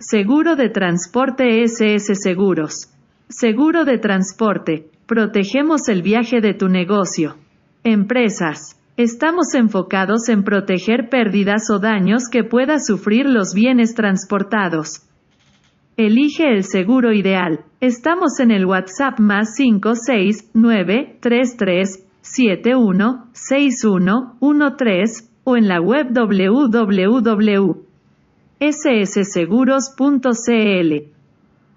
Seguro de transporte SS Seguros. Seguro de transporte. Protegemos el viaje de tu negocio. Empresas. Estamos enfocados en proteger pérdidas o daños que pueda sufrir los bienes transportados. Elige el seguro ideal. Estamos en el WhatsApp más 56933716113 o en la web www.ssseguros.cl.